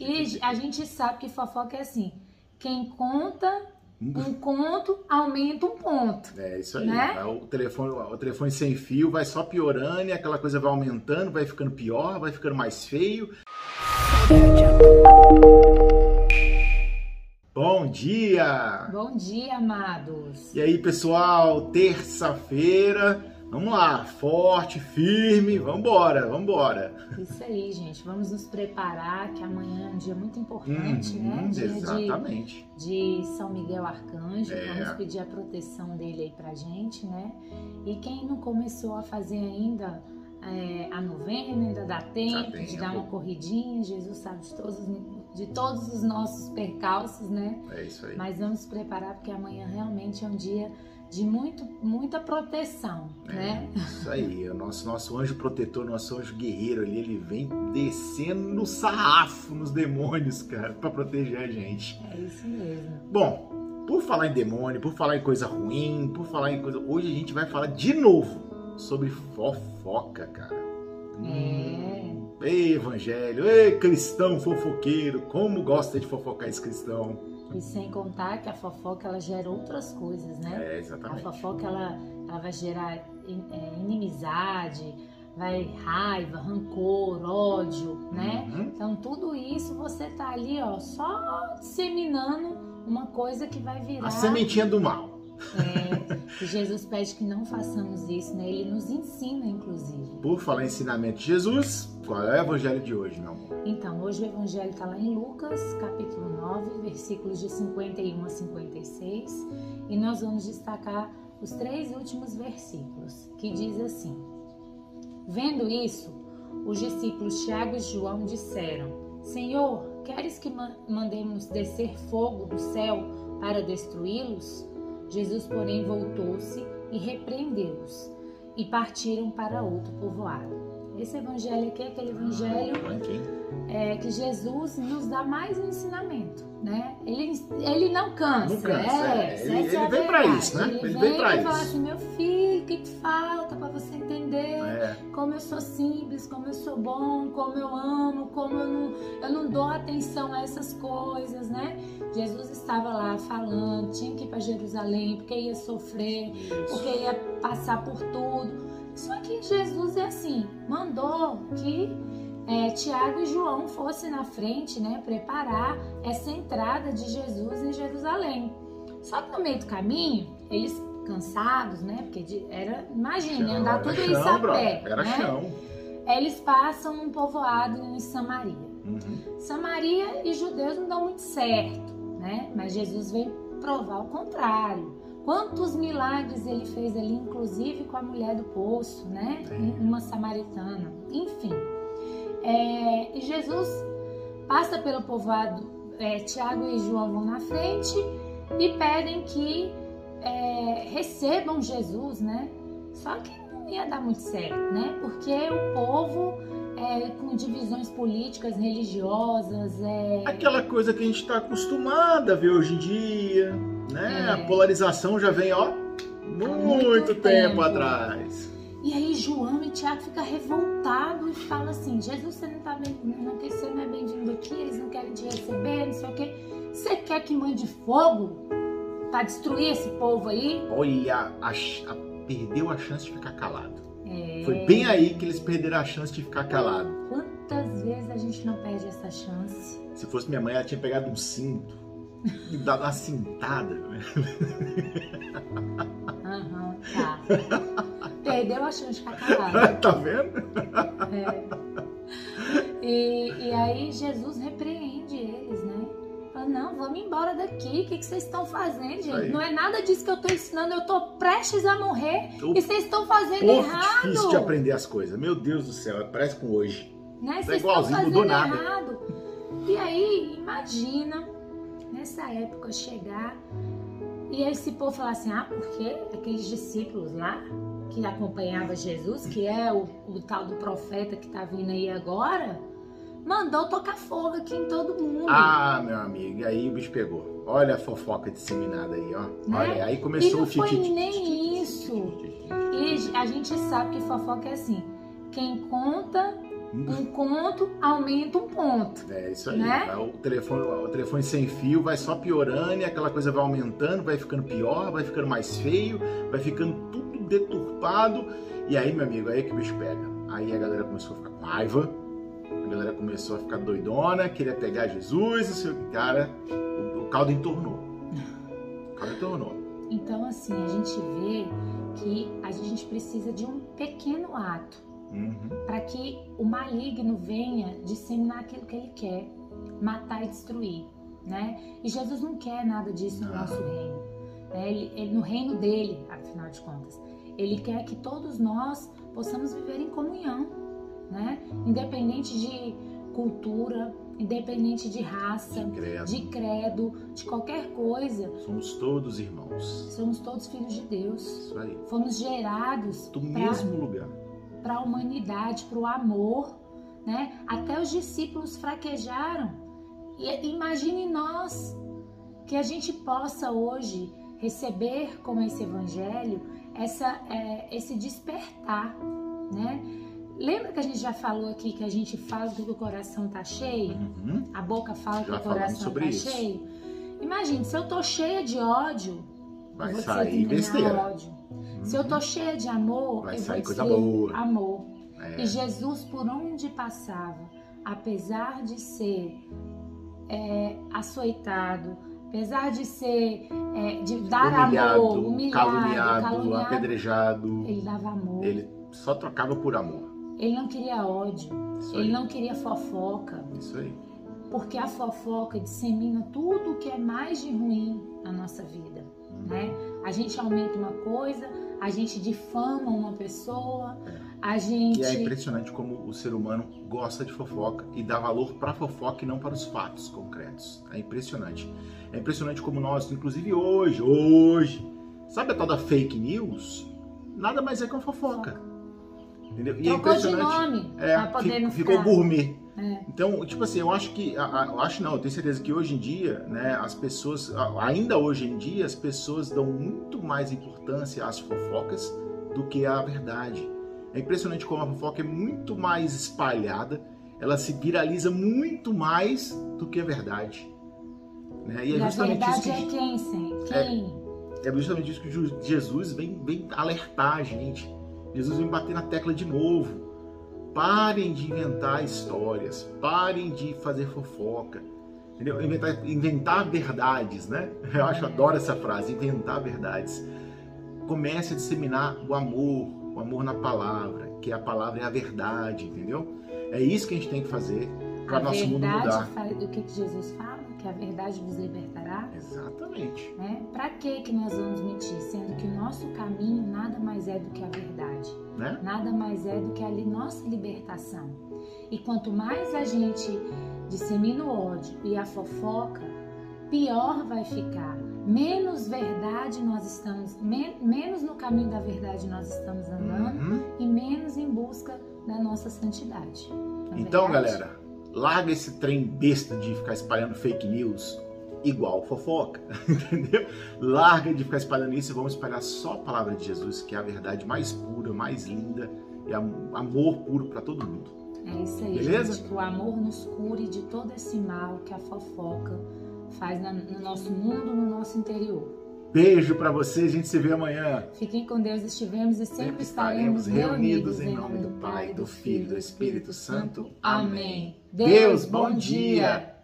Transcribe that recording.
E a gente sabe que fofoca é assim: quem conta um conto aumenta um ponto. É isso aí. Né? O, telefone, o telefone sem fio vai só piorando e aquela coisa vai aumentando, vai ficando pior, vai ficando mais feio. Bom dia! Bom dia, amados! E aí, pessoal, terça-feira, vamos lá, forte, firme, vambora, vambora! Isso aí, gente, vamos nos preparar, que amanhã é um dia muito importante, Hum, né? Dia exatamente. De, de São Miguel Arcanjo, É. vamos pedir a proteção dele aí pra gente, né? E quem não começou a fazer ainda é, a novena, ainda dá tempo, de tempo. dar uma corridinha, Jesus sabe de todos, de todos os nossos percalços, né? É isso aí. Mas vamos preparar porque amanhã realmente é um dia de muito, muita proteção, né? É, isso aí, o nosso, nosso anjo protetor, nosso anjo guerreiro ali, ele vem descendo no sarrafo nos demônios, cara, pra proteger a gente. É isso mesmo. Bom, por falar em demônio, por falar em coisa ruim, por falar em coisa. Hoje a gente vai falar de novo sobre fofoca, cara. É. Ei, evangelho, ei, cristão fofoqueiro, como gosta de fofocar esse cristão. E sem contar que a fofoca ela gera outras coisas, né? É, A exatamente. fofoca ela, ela vai gerar é, inimizade, vai raiva, rancor, ódio, né? Uhum. Então tudo isso você tá ali, ó, só disseminando uma coisa que vai virar. A sementinha do mal. É, Jesus pede que não façamos isso, né? Ele nos ensina, inclusive. Por falar em ensinamento de Jesus, qual é o evangelho de hoje, meu amor? Então, hoje o evangelho está lá em Lucas, capítulo 9, versículos de 51 a 56, e nós vamos destacar os três últimos versículos, que diz assim: Vendo isso, os discípulos Tiago e João disseram: Senhor, queres que ma- mandemos descer fogo do céu para destruí-los? Jesus, porém, voltou-se e repreendeu-os, e partiram para outro povoado. Esse evangelho aqui é aquele evangelho Ranking. é que Jesus nos dá mais um ensinamento, né? Ele, ele não cansa, Não cansa, é. essa Ele- é ele vem pra verdade. isso, né? Ele, Ele vem vem pra e fala isso. assim, meu filho, o que, que falta para você entender É, como eu sou simples, como eu sou bom, como eu amo, como eu não, eu não dou atenção a essas coisas, né? Jesus estava lá falando, tinha que ir para Jerusalém porque ia sofrer, porque isso. ia passar por tudo. Só que Jesus é assim, mandou que é, Tiago e João fossem na frente, né, preparar essa entrada de Jesus em Jerusalém. Só que no meio do caminho, eles cansados, né, porque era, imagine, Chão, andar tudo chão, isso a pé, Era né? chão. Eles passam um povoado em Samaria. Uhum. Samaria e judeus não dão muito certo, né? Mas Jesus veio provar o contrário. Quantos milagres ele fez ali, inclusive com a mulher do poço, né? Uma samaritana. Enfim. É, e Jesus passa pelo povoado, é, Tiago e João vão na frente e pedem que é, recebam Jesus, né? Só que não ia dar muito certo, né? Porque o povo é, com divisões políticas, religiosas, é, Aquela coisa que a gente está acostumado a ver hoje em dia, né? É. A polarização já vem, ó, muito, muito tempo, tempo. atrás. E aí João e Tiago ficam revoltados e falam assim, Jesus, você não tá bem, não, você não é bem-vindo aqui, eles não querem te receber, não sei o quê. Você quer que mande fogo pra destruir esse povo aí? Olha, a, a- perdeu a chance de ficar calado. É, Foi bem aí que eles perderam a chance de ficar calado. Quantas vezes a gente não perde essa chance? Se fosse minha mãe, ela tinha pegado um cinto e dado uma cintada. né? Aham, tá. Perdeu a chance de ficar calado. tá vendo? É. E, e aí Jesus repreende eles, né? Fala, não, vamos embora daqui. O que, que vocês estão fazendo, gente? Aí. Não é nada disso que eu tô ensinando. Eu tô prestes a morrer O e vocês estão fazendo errado. difícil de aprender as coisas. Meu Deus do céu, parece com hoje. Né? Tá Vocês estão igualzinho, fazendo mudou nada. errado. E aí, imagina nessa época chegar e esse povo falar assim: ah, porque aqueles discípulos lá que acompanhava Jesus, que é o, o tal do profeta que tá vindo aí agora, mandou tocar fogo aqui em todo mundo. Ah, meu amigo, e aí o bicho pegou. Olha a fofoca disseminada aí, ó. Né? Olha, aí e começou não o foi titi. nem isso. E a gente sabe que fofoca é assim: quem conta um conto aumenta um ponto. É isso aí. Né? O, telefone, o telefone sem fio vai só piorando e aquela coisa vai aumentando, vai ficando pior, vai ficando mais feio, vai ficando tudo deturpado. E aí, meu amigo, aí é que o bicho pega. Aí a galera começou a ficar com raiva, a galera começou a ficar doidona, queria pegar Jesus, e seu cara, o, o caldo entornou. O caldo entornou. Então, assim, a gente vê que a gente precisa de um pequeno ato Uhum. para que o maligno venha disseminar aquilo que ele quer, matar e destruir, né? E Jesus não quer nada disso no nosso reino, né? ele, ele- no reino dele, afinal de contas, ele quer que todos nós possamos viver em comunhão, né? Independente de cultura, independente de raça, Credo. de credo, de qualquer coisa, Somos todos irmãos. somos todos filhos de Deus. Isso aí. Fomos gerados Do pra- mesmo lugar. Para a humanidade, para o amor, né? Até os discípulos fraquejaram. E imagine nós que a gente possa hoje receber com esse evangelho essa, é, esse despertar, né? Lembra que a gente já falou aqui que a gente fala que o coração tá cheio? Uhum. A boca fala que Já o falamos coração tá isso. cheio? Imagine, se eu tô cheia de ódio, Vai eu vou sair que tem besteira. ódio. Se eu tô cheia de amor, Vai eu sair vou coisa boa. amor. É. E Jesus, por onde passava, apesar de ser é, açoitado, apesar de ser, é, de dar humilhado, amor, humilhado, caluniado, caluniado, apedrejado. ele dava amor. Ele, Ele só trocava por amor. não queria ódio, Isso ele aí. não queria fofoca, Isso aí. porque a fofoca dissemina tudo o que é mais de ruim na nossa vida. Né? A gente aumenta uma coisa, a gente difama uma pessoa, a gente. E é impressionante como o ser humano gosta de fofoca e dá valor para fofoca e não para os fatos concretos. É impressionante. É impressionante como nós, inclusive hoje, hoje, sabe a tal da fake news? Nada mais é que uma fofoca. Entendeu? E é Trocou de impressionante. nome É, pra poder fi- não ficou gourmet. É. Então, tipo assim, eu acho que, a- a- eu acho não, eu tenho certeza que hoje em dia, né, as pessoas, a- ainda hoje em dia, as pessoas dão muito mais importância às fofocas do que à verdade. É impressionante como a fofoca é muito mais espalhada, ela se viraliza muito mais do que a verdade. Né? E é E a justamente isso verdade que é quem, sim? Quem? é justamente isso que Jesus vem, vem alertar a gente. Jesus vem bater na tecla de novo. Parem de inventar histórias, parem de fazer fofoca, entendeu? Inventar, inventar verdades, né? Eu acho, adoro essa frase, inventar verdades. Comece a disseminar o amor, o amor na palavra, que a palavra é a verdade, entendeu? É isso que a gente tem que fazer para a nosso mundo verdade mudar. do que, que Jesus fala? Que a verdade vos libertará? Exatamente. Né? Para que que nós vamos mentir? Sendo que o nosso caminho nada mais é do que a verdade. Né? Nada mais é do que a nossa libertação. E quanto mais a gente dissemina o ódio e a fofoca, pior vai ficar. Menos verdade nós estamos, men- menos no caminho da verdade nós estamos andando Uhum. e menos em busca da nossa santidade. É Então, verdade? galera, larga esse trem besta de ficar espalhando fake news igual fofoca, entendeu? Larga de ficar espalhando isso e vamos espalhar só a palavra de Jesus, que é a verdade mais pura, mais linda e am- amor puro para todo mundo. É isso aí, Beleza? gente. Que o amor nos cure de todo esse mal que a fofoca faz na- no nosso mundo, no nosso interior. Beijo para vocês, a gente se vê amanhã. Fiquem com Deus, estivemos e sempre, sempre estaremos, estaremos reunidos, reunidos em nome do Pai, do Filho e do Espírito Santo. Amém. Deus, bom dia.